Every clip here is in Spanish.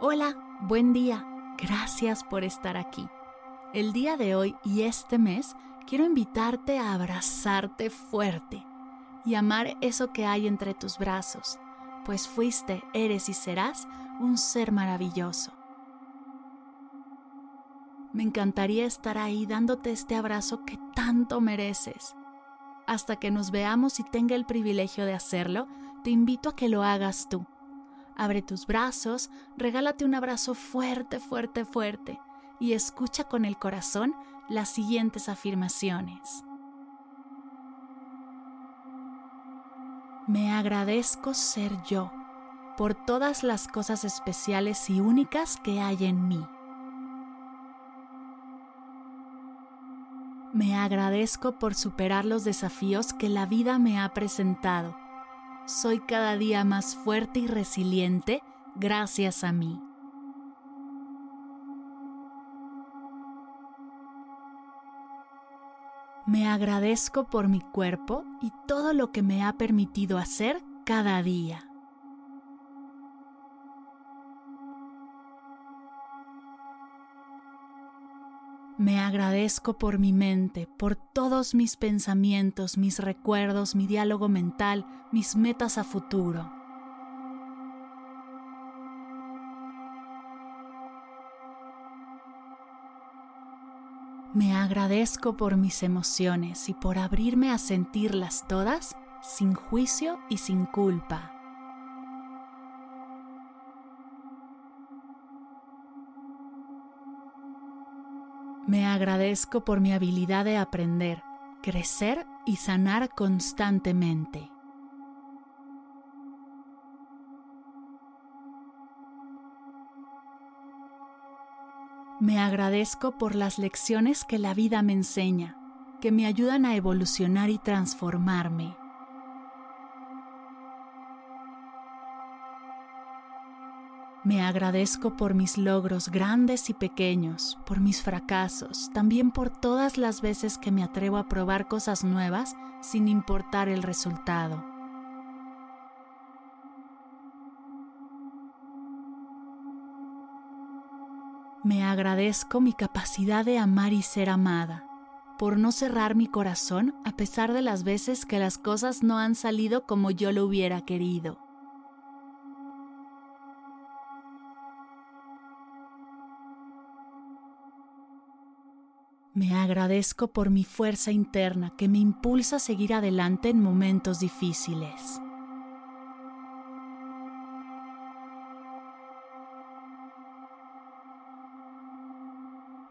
Hola, buen día. Gracias por estar aquí. El día de hoy y este mes quiero invitarte a abrazarte fuerte y amar eso que hay entre tus brazos, pues fuiste, eres y serás un ser maravilloso. Me encantaría estar ahí dándote este abrazo que tanto mereces. Hasta que nos veamos y tenga el privilegio de hacerlo, te invito a que lo hagas tú Abre tus brazos, regálate un abrazo fuerte, fuerte, fuerte y escucha con el corazón las siguientes afirmaciones. Me agradezco ser yo por todas las cosas especiales y únicas que hay en mí. Me agradezco por superar los desafíos que la vida me ha presentado soy cada día más fuerte y resiliente gracias a mí. Me agradezco por mi cuerpo y todo lo que me ha permitido hacer cada día. Me agradezco por mi mente, por todos mis pensamientos, mis recuerdos, mi diálogo mental, mis metas a futuro. Me agradezco por mis emociones y por abrirme a sentirlas todas sin juicio y sin culpa. Me agradezco por mi habilidad de aprender, crecer y sanar constantemente. Me agradezco por las lecciones que la vida me enseña, que me ayudan a evolucionar y transformarme. Me agradezco por mis logros grandes y pequeños, por mis fracasos, también por todas las veces que me atrevo a probar cosas nuevas sin importar el resultado. Me agradezco mi capacidad de amar y ser amada, por no cerrar mi corazón a pesar de las veces que las cosas no han salido como yo lo hubiera querido. Me agradezco por mi fuerza interna que me impulsa a seguir adelante en momentos difíciles.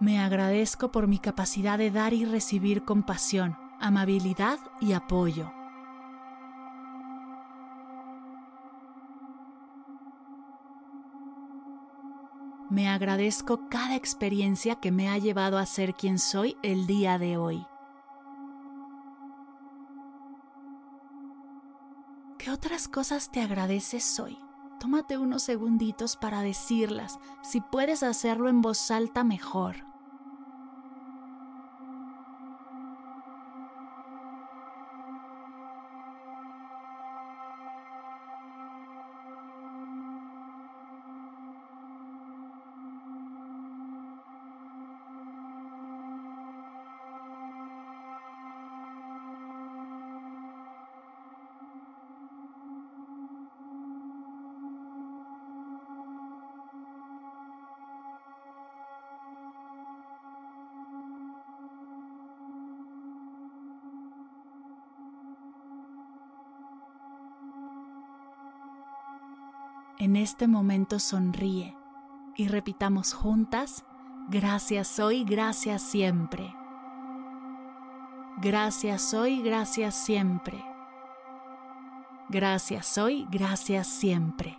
Me agradezco por mi capacidad de dar y recibir compasión, amabilidad y apoyo. Me agradezco cada experiencia que me ha llevado a ser quien soy el día de hoy. ¿Qué otras cosas te agradeces hoy? Tómate unos segunditos para decirlas. Si puedes hacerlo en voz alta, mejor. En este momento sonríe y repitamos juntas, gracias hoy, gracias siempre. Gracias hoy, gracias siempre. Gracias hoy, gracias siempre.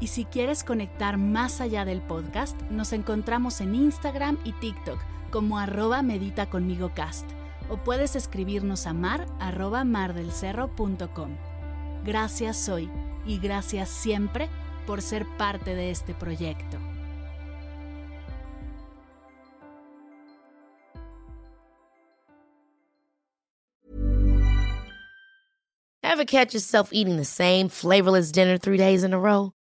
Y si quieres conectar más allá del podcast, nos encontramos en Instagram y TikTok como arroba medita conmigo cast o puedes escribirnos a mar arroba mardelcerro.com. Gracias hoy y gracias siempre por ser parte de este proyecto. Ever catch yourself eating the same flavorless dinner three days in a row?